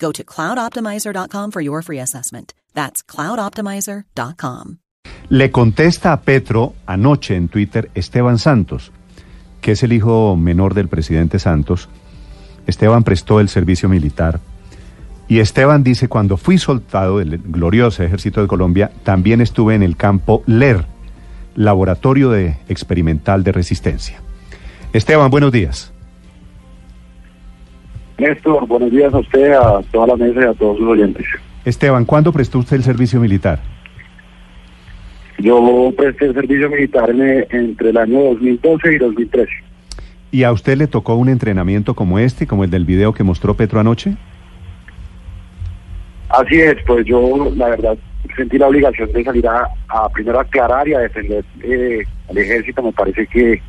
Go to cloudoptimizer.com for your free assessment. That's cloudoptimizer.com. Le contesta a Petro anoche en Twitter Esteban Santos, que es el hijo menor del presidente Santos. Esteban prestó el servicio militar. Y Esteban dice, cuando fui soltado del glorioso ejército de Colombia, también estuve en el campo LER, Laboratorio de Experimental de Resistencia. Esteban, buenos días. Néstor, buenos días a usted, a toda la mesa y a todos los oyentes. Esteban, ¿cuándo prestó usted el servicio militar? Yo presté el servicio militar en- entre el año 2012 y 2013. ¿Y a usted le tocó un entrenamiento como este, como el del video que mostró Petro anoche? Así es, pues yo la verdad sentí la obligación de salir a, a primero aclarar y a defender eh, al ejército. Me parece que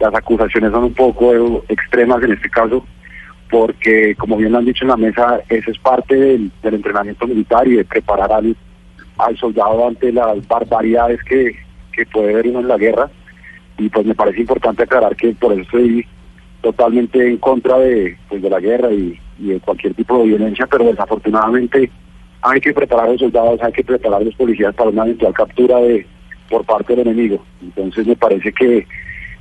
las acusaciones son un poco extremas en este caso, porque como bien lo han dicho en la mesa, eso es parte del, entrenamiento militar y de preparar al, soldado ante las barbaridades que, puede haber uno en la guerra. Y pues me parece importante aclarar que por eso estoy totalmente en contra de, pues, la guerra y, y de cualquier tipo de violencia, pero desafortunadamente hay que preparar a los soldados, hay que preparar a los policías para una eventual captura de por parte del enemigo. Entonces me parece que,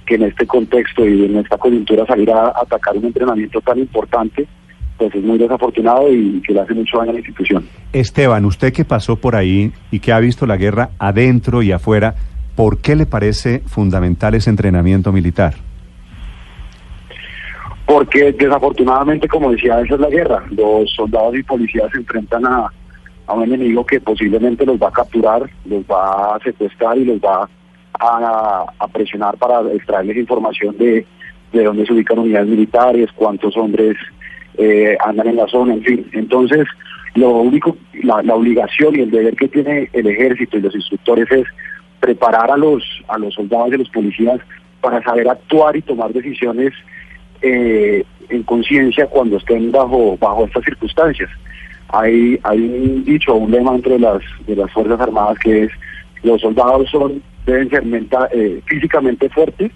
que en este contexto y en esta coyuntura salir a atacar un entrenamiento tan importante, pues es muy desafortunado y que le hace mucho daño a la institución. Esteban, usted que pasó por ahí y que ha visto la guerra adentro y afuera, ¿por qué le parece fundamental ese entrenamiento militar? Porque desafortunadamente, como decía, esa es la guerra. Los soldados y policías se enfrentan a, a un enemigo que posiblemente los va a capturar, los va a secuestrar y los va a, a presionar para extraerles información de, de dónde se ubican unidades militares, cuántos hombres eh, andan en la zona, en fin. Entonces, lo único, la, obligación y el deber que tiene el ejército y los instructores es preparar a los, a los soldados y a los policías para saber actuar y tomar decisiones eh, en conciencia cuando estén bajo bajo estas circunstancias. Hay hay un dicho, un lema entre las de las fuerzas armadas que es los soldados son deben ser menta- eh, físicamente fuertes,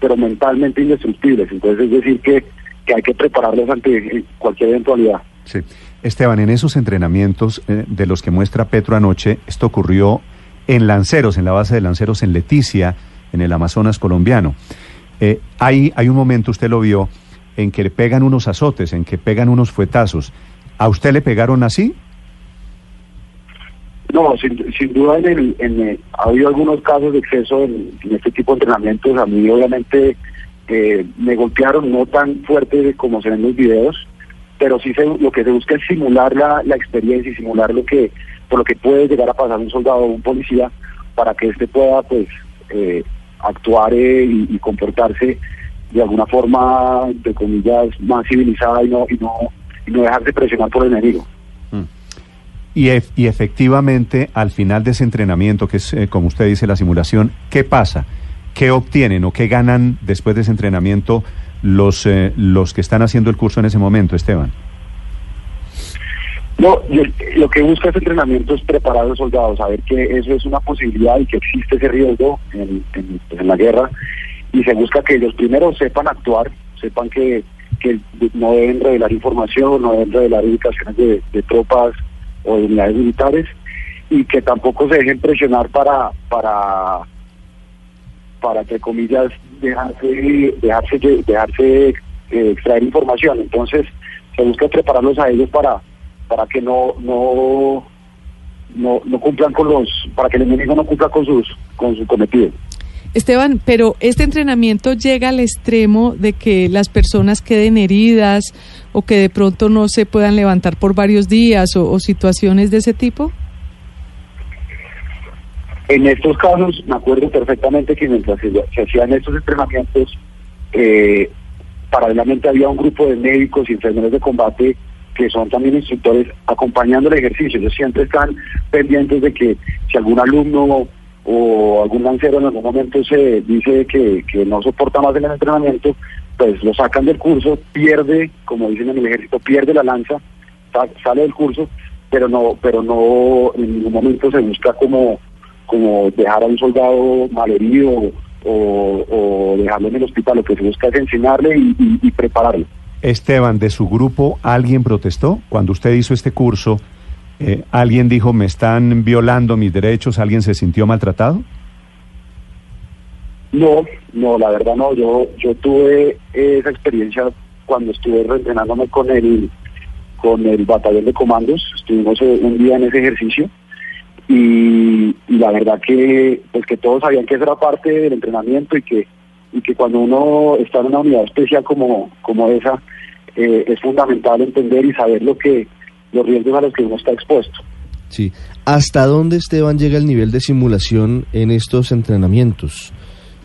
pero mentalmente indestructibles. Entonces es decir que que hay que prepararlos ante eh, cualquier eventualidad. Sí. Esteban, en esos entrenamientos eh, de los que muestra Petro anoche, esto ocurrió en Lanceros, en la base de Lanceros en Leticia, en el Amazonas colombiano. Eh, hay, hay un momento, usted lo vio, en que le pegan unos azotes, en que pegan unos fuetazos. ¿A usted le pegaron así? No, sin, duda en el, en el- ha habido algunos casos de exceso en, este tipo de entrenamientos. A mí obviamente eh, me golpearon no tan fuerte como se ven en los videos, pero sí se, lo que se busca es simular la, la experiencia y simular lo que por lo que puede llegar a pasar un soldado o un policía para que éste pueda pues eh, actuar eh, y, y comportarse de alguna forma, entre comillas, más civilizada y no, y no, y no dejarse presionar por el enemigo. Y, y efectivamente, al final de ese entrenamiento, que es, eh, como usted dice, la simulación, ¿qué pasa? ¿Qué obtienen o qué ganan después de ese entrenamiento los, eh, los que están haciendo el curso en ese momento, Esteban? No, lo que busca este entrenamiento es preparar a los soldados, saber que eso es una posibilidad y que existe ese riesgo en, en- la guerra. Y se busca que ellos primero sepan actuar, sepan que, que no deben revelar información, no deben revelar ubicaciones de, de tropas o de unidades militares y que tampoco se dejen presionar para, para, para entre comillas, dejarse, dejarse, dejarse eh, extraer información. Entonces, se busca prepararlos a ellos para para que no no no, no cumplan con los, para que el enemigo no cumpla con sus, con su cometido. Esteban, pero este entrenamiento llega al extremo de que las personas queden heridas o que de pronto no se puedan levantar por varios días o, situaciones de ese tipo. En estos casos, me acuerdo perfectamente que mientras se, hacían estos entrenamientos, eh, paralelamente había un grupo de médicos y enfermeros de combate que son también instructores acompañando el ejercicio. Ellos siempre están pendientes de que si algún alumno o algún lancero en algún momento se dice que, no soporta más el entrenamiento, pues lo sacan del curso, pierde, como dicen en el ejército, pierde la lanza, sale del curso, pero no, pero no en ningún momento se busca como, como dejar a un soldado malherido o, o dejarlo en el hospital, lo que se busca es enseñarle y, prepararlo. Esteban, de su grupo, ¿alguien protestó cuando usted hizo este curso? Eh, ¿Alguien dijo, me están violando mis derechos? ¿Alguien se sintió maltratado? No, no, la verdad no. Yo, yo tuve esa experiencia cuando estuve reentrenándome con el, con el batallón de comandos. Estuvimos eh, un día en ese ejercicio y, la verdad que, pues que todos sabían que eso era parte del entrenamiento y que, y que cuando uno está en una unidad especial como, como esa, eh, es fundamental entender y saber lo que los riesgos a los que uno está expuesto. Sí. ¿Hasta dónde, Esteban, llega el nivel de simulación en estos entrenamientos?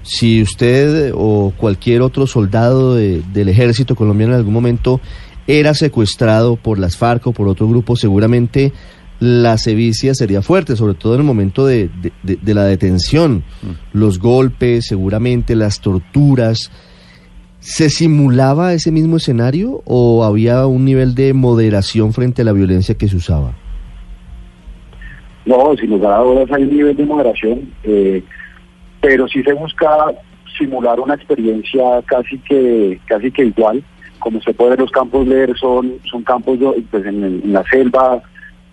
Si usted o cualquier otro soldado del ejército colombiano en algún momento era secuestrado por las FARC o por otro grupo, seguramente la sevicia sería fuerte, sobre todo en el momento de, de la detención. Mm. Los golpes, seguramente las torturas, ¿Se simulaba ese mismo escenario o había un nivel de moderación frente a la violencia que se usaba? No, sin lugar a dudas hay un nivel de moderación, eh, pero sí se busca simular una experiencia casi que casi que igual. Como se puede ver, los campos leer son, son campos pues, en, la selva,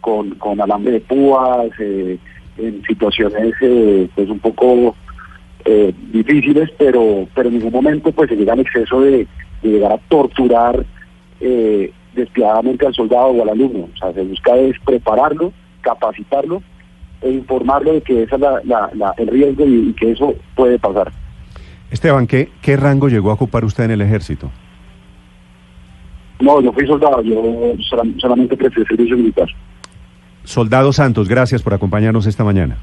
con, con alambre de púas, eh, en situaciones eh, pues un poco eh, difíciles, pero, pero en ningún momento pues se llega al exceso de, llegar a torturar eh, despiadadamente al soldado o al alumno. O sea, se busca es prepararlo, capacitarlo e informarlo de que ese es la, el riesgo y, que eso puede pasar. Esteban, ¿qué, ¿qué rango llegó a ocupar usted en el ejército? No, yo fui soldado, yo solamente presté servicio militar. Soldado Santos, gracias por acompañarnos esta mañana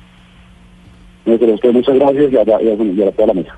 muchas gracias y a, toda la mesa.